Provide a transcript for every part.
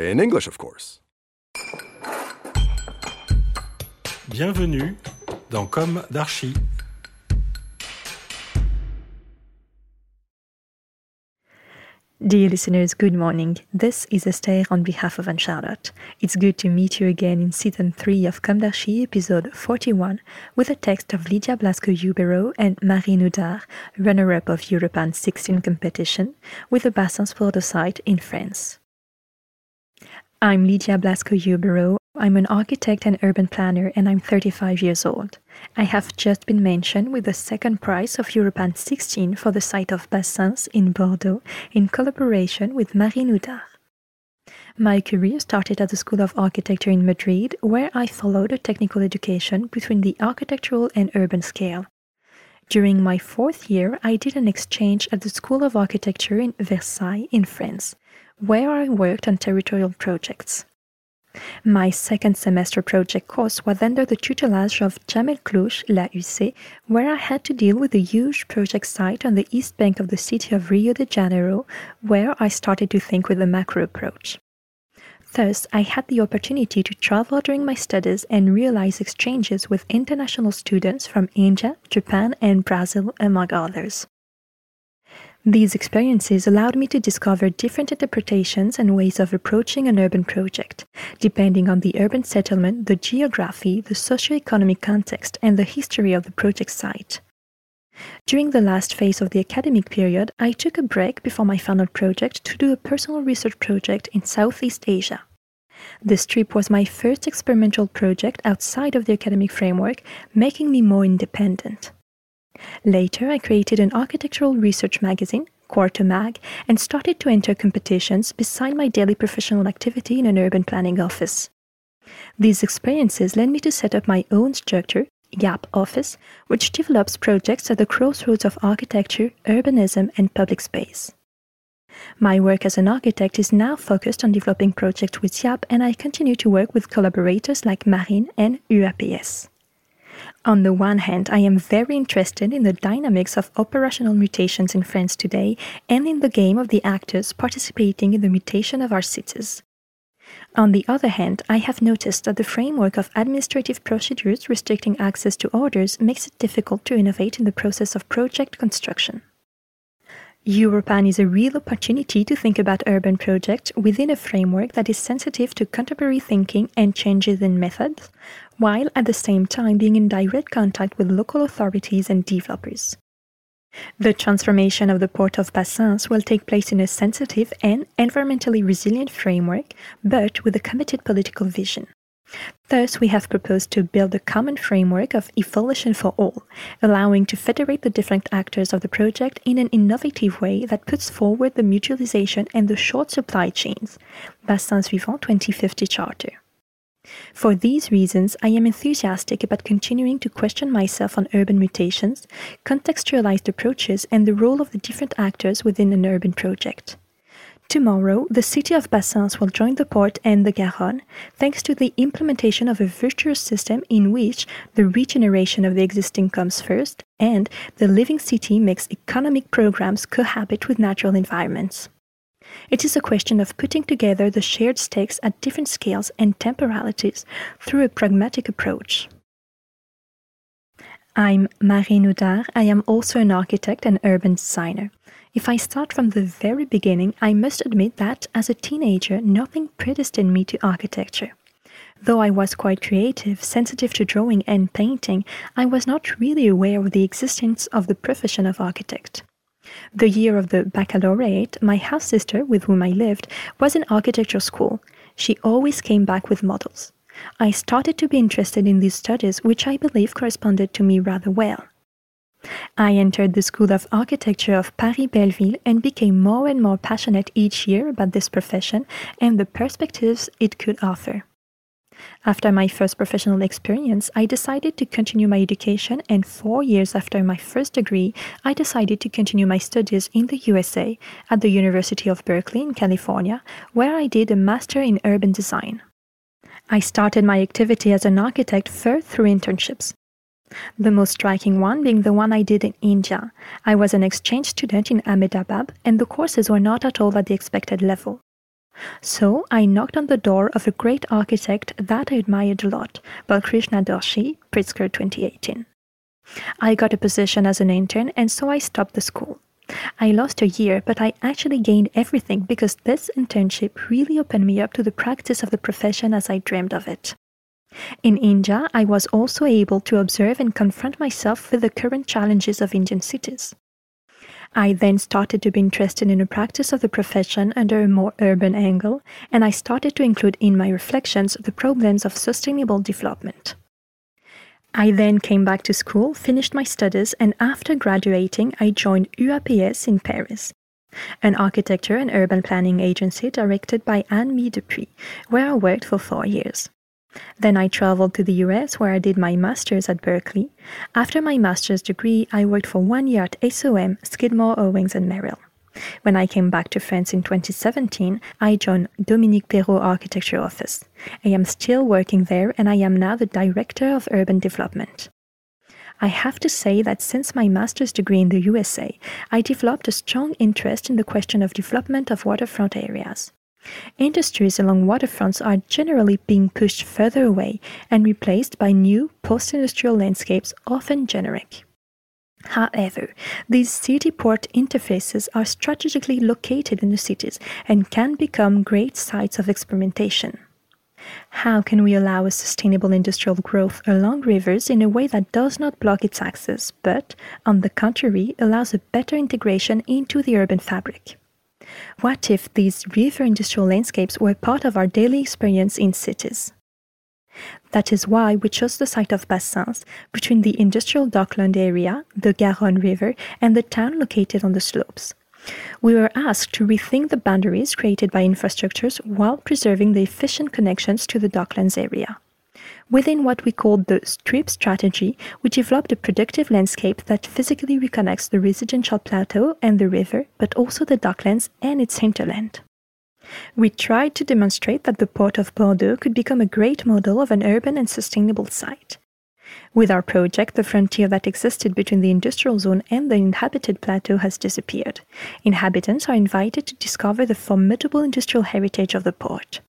In English, of course. Bienvenue dans Comme d'Archi. Dear listeners, good morning. This is Esther on behalf of Anne Charlotte. It's good to meet you again in season 3 of Comme d'Archi, episode 41, with a text of Lydia Blasco-Hubero and Marie Noudard, runner-up of Europan 16 competition, with the Bassens for the site in France. I'm Lydia Blasco-Hubero. I'm an architect and urban planner, and I'm 35 years old. I have just been mentioned with the second prize of Europan 16 for the site of Bassens in Bordeaux in collaboration with Marie Noudard. My career started at the School of Architecture in Madrid, where I followed a technical education between the architectural and urban scale. During my fourth year, I did an exchange at the School of Architecture in Versailles, in France, where I worked on territorial projects. My second semester project course was under the tutelage of Jamel Klouche, La UC, where I had to deal with a huge project site on the east bank of the city of Rio de Janeiro, where I started to think with a macro approach. Thus, I had the opportunity to travel during my studies and realize exchanges with international students from India, Japan, and Brazil, among others. These experiences allowed me to discover different interpretations and ways of approaching an urban project, depending on the urban settlement, the geography, the socio-economic context, and the history of the project site. During the last phase of the academic period, I took a break before my final project to do a personal research project in Southeast Asia. This trip was my first experimental project outside of the academic framework, making me more independent. Later, I created an architectural research magazine, Quarter Mag, and started to enter competitions beside my daily professional activity in an urban planning office. These experiences led me to set up my own structure, YAP Office, which develops projects at the crossroads of architecture, urbanism, and public space. My work as an architect is now focused on developing projects with YAP, and I continue to work with collaborators like Marine and UAPS. On the one hand, I am very interested in the dynamics of operational mutations in France today and in the game of the actors participating in the mutation of our cities. On the other hand, I have noticed that the framework of administrative procedures restricting access to orders makes it difficult to innovate in the process of project construction. Europan is a real opportunity to think about urban projects within a framework that is sensitive to contemporary thinking and changes in methods, while at the same time being in direct contact with local authorities and developers. The transformation of the port of Bassens will take place in a sensitive and environmentally resilient framework, but with a committed political vision. Thus, we have proposed to build a common framework of evolution for all, allowing to federate the different actors of the project in an innovative way that puts forward the mutualization and the short supply chains. Bassin Suivant 2050 Charter. For these reasons, I am enthusiastic about continuing to question myself on urban mutations, contextualized approaches, and the role of the different actors within an urban project. Tomorrow, the city of Bassens will join the port and the Garonne, thanks to the implementation of a virtuous system in which the regeneration of the existing comes first and the living city makes economic programs cohabit with natural environments. It is a question of putting together the shared stakes at different scales and temporalities through a pragmatic approach. I'm Marie Noudard. I am also an architect and urban designer. If I start from the very beginning, I must admit that as a teenager, nothing predestined me to architecture. Though I was quite creative, sensitive to drawing and painting, I was not really aware of the existence of the profession of architect. The year of the baccalaureate, my half sister, with whom I lived, was in architecture school. She always came back with models. I started to be interested in these studies, which I believe corresponded to me rather well. I entered the School of Architecture of Paris Belleville and became more and more passionate each year about this profession and the perspectives it could offer. After my first professional experience, I decided to continue my education, and four years after my first degree, I decided to continue my studies in the USA at the University of Berkeley in California, where I did a Master in Urban Design. I started my activity as an architect first through internships. The most striking one being the one I did in India. I was an exchange student in Ahmedabad, and the courses were not at all at the expected level. So I knocked on the door of a great architect that I admired a lot, Balkrishna Doshi, Pritzker 2018. I got a position as an intern, and so I stopped the school. I lost a year, but I actually gained everything because this internship really opened me up to the practice of the profession as I dreamed of it. In India, I was also able to observe and confront myself with the current challenges of Indian cities. I then started to be interested in the practice of the profession under a more urban angle, and I started to include in my reflections the problems of sustainable development. I then came back to school, finished my studies, and after graduating, I joined UAPS in Paris, an architecture and urban planning agency directed by Anne-Mie Depuydt, where I worked for four years. Then I traveled to the US where I did my master's at Berkeley. After my master's degree, I worked for one year at SOM, Skidmore, Owings and Merrill. When I came back to France in 2017, I joined Dominique Perrault Architecture Office. I am still working there and I am now the Director of Urban Development. I have to say that since my master's degree in the USA, I developed a strong interest in the question of development of waterfront areas. Industries along waterfronts are generally being pushed further away and replaced by new post industrial landscapes, often generic. However, these city port interfaces are strategically located in the cities and can become great sites of experimentation. How can we allow a sustainable industrial growth along rivers in a way that does not block its access, but, on the contrary, allows a better integration into the urban fabric? What if these river industrial landscapes were part of our daily experience in cities? That is why we chose the site of Bassens between the industrial dockland area, the Garonne River, and the town located on the slopes. We were asked to rethink the boundaries created by infrastructures while preserving the efficient connections to the docklands area. Within what we called the strip strategy, we developed a productive landscape that physically reconnects the residential plateau and the river, but also the docklands and its hinterland. We tried to demonstrate that the port of Bordeaux could become a great model of an urban and sustainable site. With our project, the frontier that existed between the industrial zone and the inhabited plateau has disappeared. Inhabitants are invited to discover the formidable industrial heritage of the port.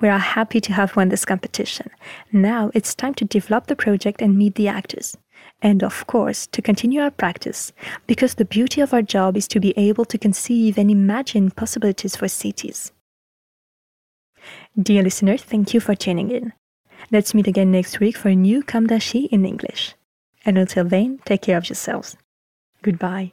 We are happy to have won this competition. Now it's time to develop the project and meet the actors. And of course, to continue our practice, because the beauty of our job is to be able to conceive and imagine possibilities for cities. Dear listener, thank you for tuning in. Let's meet again next week for a new Comme d'Archi in English. And until then, take care of yourselves. Goodbye.